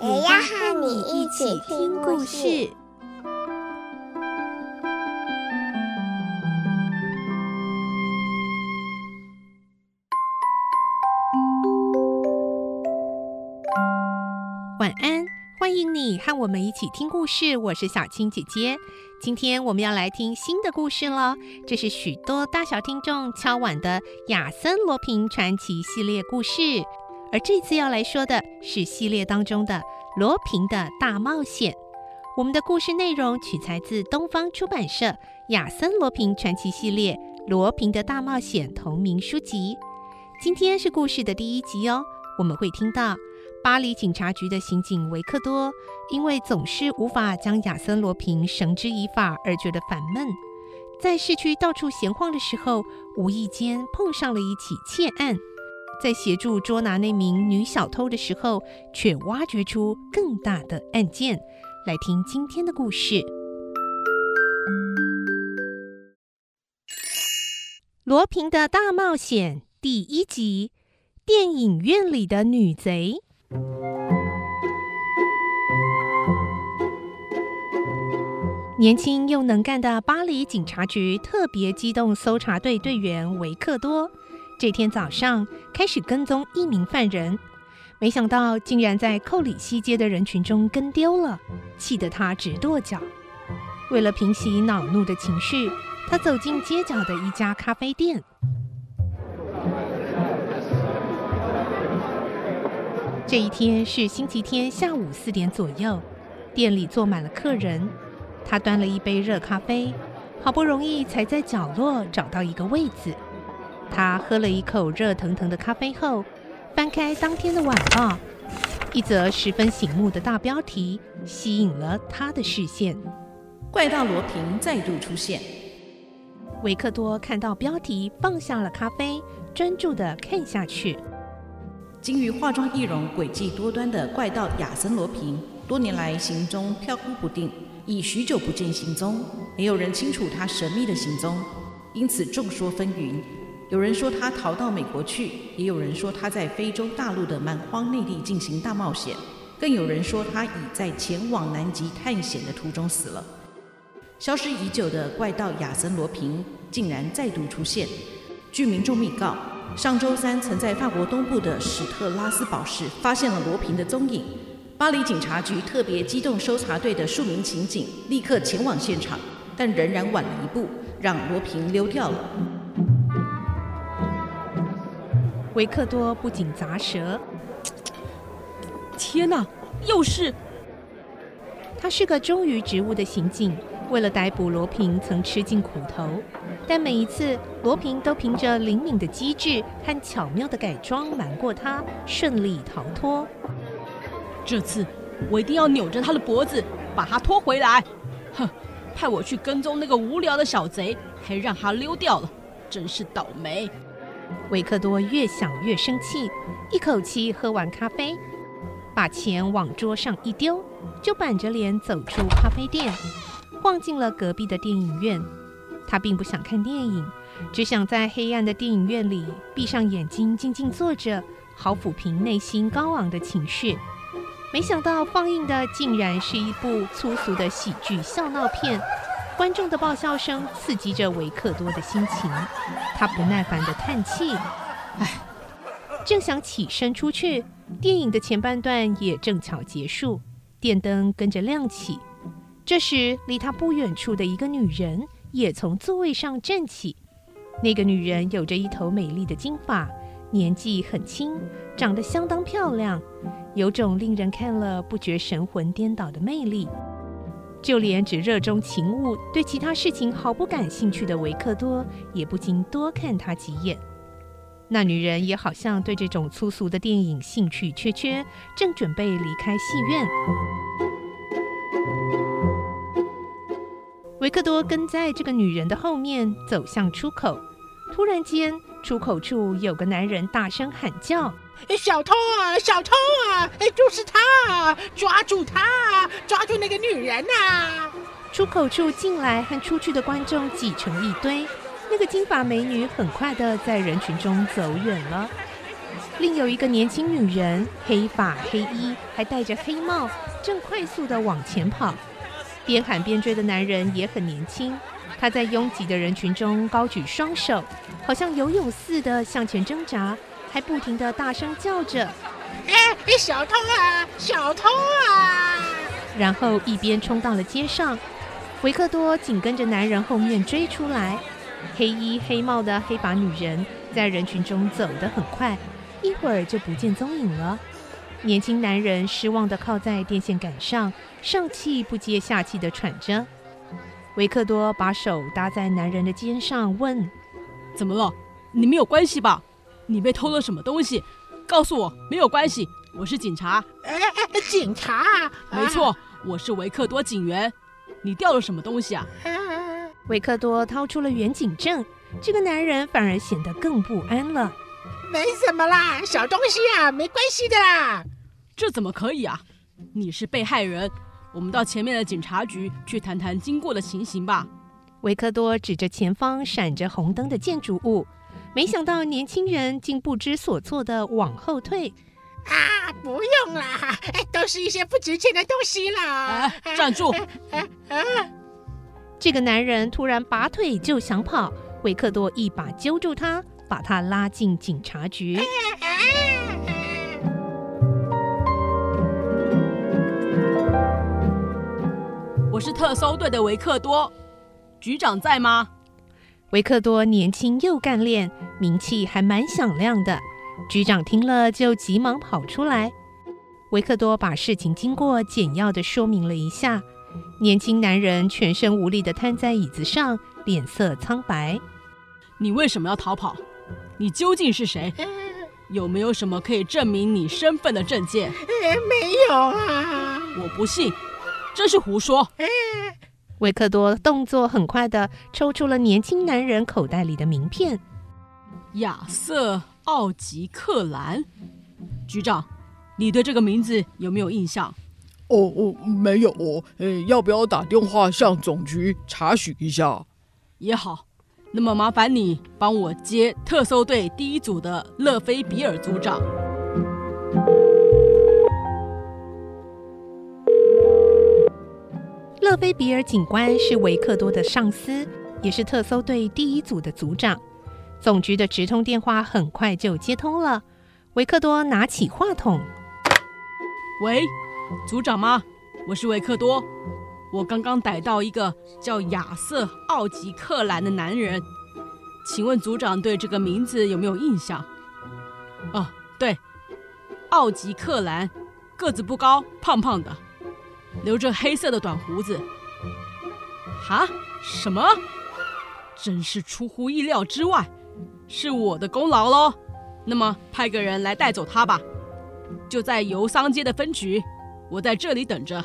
也要和你一起听故事。晚安，欢迎你和我们一起听故事。我是小青姐姐，今天我们要来听新的故事了。这是许多大小听众敲碗的亚森罗平传奇系列故事，而这次要来说的是系列当中的罗平的大冒险。我们的故事内容取材自东方出版社《亚森罗平传奇系列：罗平的大冒险》同名书籍。今天是故事的第一集哦，我们会听到。巴黎警察局的刑警维克多，因为总是无法将亚森·罗平绳之以法而觉得烦闷，在市区到处闲晃的时候，无意间碰上了一起窃案，在协助捉拿那名女小偷的时候，却挖掘出更大的案件。来听今天的故事，《罗平的大冒险》第一集：电影院里的女贼。年轻又能干的巴黎警察局特别机动搜查队队员维克多，这天早上开始跟踪一名犯人，没想到竟然在寇里西街的人群中跟丢了，气得他直跺脚。为了平息恼怒的情绪，他走进街角的一家咖啡店。这一天是星期天下午四点左右，店里坐满了客人。他端了一杯热咖啡，好不容易才在角落找到一个位子。他喝了一口热腾腾的咖啡后，翻开当天的晚报，一则十分醒目的大标题吸引了他的视线：“怪盗罗平再度出现。”维克多看到标题，放下了咖啡，专注地看下去。精于化妆易容、诡计多端的怪盗亚森·罗平，多年来行踪飘忽不定。已许久不见行踪，没有人清楚他神秘的行踪，因此众说纷纭。有人说他逃到美国去，也有人说他在非洲大陆的蛮荒内地进行大冒险，更有人说他已在前往南极探险的途中死了。消失已久的怪盗亚森·罗平竟然再度出现。据民众密告，上周三曾在法国东部的史特拉斯堡市发现了罗平的踪影。巴黎警察局特别机动搜查队的数名刑警立刻前往现场，但仍然晚了一步，让罗平溜掉了。维克多不仅砸舌：“天哪，又是！”他是个忠于职务的刑警，为了逮捕罗平曾吃尽苦头，但每一次罗平都凭着灵敏的机智和巧妙的改装瞒过他，顺利逃脱。这次我一定要扭着他的脖子，把他拖回来。哼，派我去跟踪那个无聊的小贼，还让他溜掉了，真是倒霉。维克多越想越生气，一口气喝完咖啡，把钱往桌上一丢，就板着脸走出咖啡店，晃进了隔壁的电影院。他并不想看电影，只想在黑暗的电影院里闭上眼睛，静静坐着，好抚平内心高昂的情绪。没想到放映的竟然是一部粗俗的喜剧笑闹片，观众的爆笑声刺激着维克多的心情，他不耐烦地叹气：“唉。”正想起身出去，电影的前半段也正巧结束，电灯跟着亮起。这时，离他不远处的一个女人也从座位上站起，那个女人有着一头美丽的金发。年纪很轻，长得相当漂亮，有种令人看了不觉神魂颠倒的魅力。就连只热衷勤务、对其他事情毫不感兴趣的维克多，也不禁多看他几眼。那女人也好像对这种粗俗的电影兴趣缺缺，正准备离开戏院。维克多跟在这个女人的后面走向出口，突然间，出口处有个男人大声喊叫：“小偷啊，小偷啊！哎，就是他，抓住他，抓住那个女人呐！”出口处进来和出去的观众挤成一堆。那个金发美女很快地在人群中走远了。另有一个年轻女人，黑发黑衣，还戴着黑帽，正快速地往前跑。边喊边追的男人也很年轻，他在拥挤的人群中高举双手，好像游泳似的向前挣扎，还不停的大声叫着：“哎，小偷啊，小偷啊！”然后一边冲到了街上，维克多紧跟着男人后面追出来。黑衣黑帽的黑发女人在人群中走得很快，一会儿就不见踪影了。年轻男人失望地靠在电线杆上，上气不接下气地喘着。维克多把手搭在男人的肩上，问：“怎么了？你们有关系吧？你被偷了什么东西？告诉我，没有关系，我是警察。”“哎，警察？”“没错，我是维克多警员。你掉了什么东西啊？”维克多掏出了远景证，这个男人反而显得更不安了。没什么啦，小东西啊，没关系的啦。这怎么可以啊？你是被害人，我们到前面的警察局去谈谈经过的情形吧。维克多指着前方闪着红灯的建筑物，没想到年轻人竟不知所措的往后退。啊，不用啦，都是一些不值钱的东西啦。哎，站住！啊啊这个男人突然拔腿就想跑，维克多一把揪住他，把他拉进警察局。我是特搜队的维克多，局长在吗？维克多年轻又干练，名气还蛮响亮的。局长听了就急忙跑出来。维克多把事情经过简要的说明了一下。年轻男人全身无力的瘫在椅子上，脸色苍白。你为什么要逃跑？你究竟是谁？有没有什么可以证明你身份的证件？没有啊！我不信，真是胡说！维克多动作很快的抽出了年轻男人口袋里的名片。亚瑟·奥吉克兰，局长，你对这个名字有没有印象？哦哦，没有哦。诶，要不要打电话向总局查询一下？也好，那么麻烦你帮我接特搜队第一组的勒菲比尔组长。勒菲比尔警官是维克多的上司，也是特搜队第一组的组长。总局的直通电话很快就接通了，维克多拿起话筒：“喂。”组长吗？我是维克多，我刚刚逮到一个叫亚瑟·奥吉克兰的男人，请问组长对这个名字有没有印象？哦，对，奥吉克兰，个子不高，胖胖的，留着黑色的短胡子。哈？什么？真是出乎意料之外，是我的功劳喽。那么派个人来带走他吧，就在游桑街的分局。我在这里等着。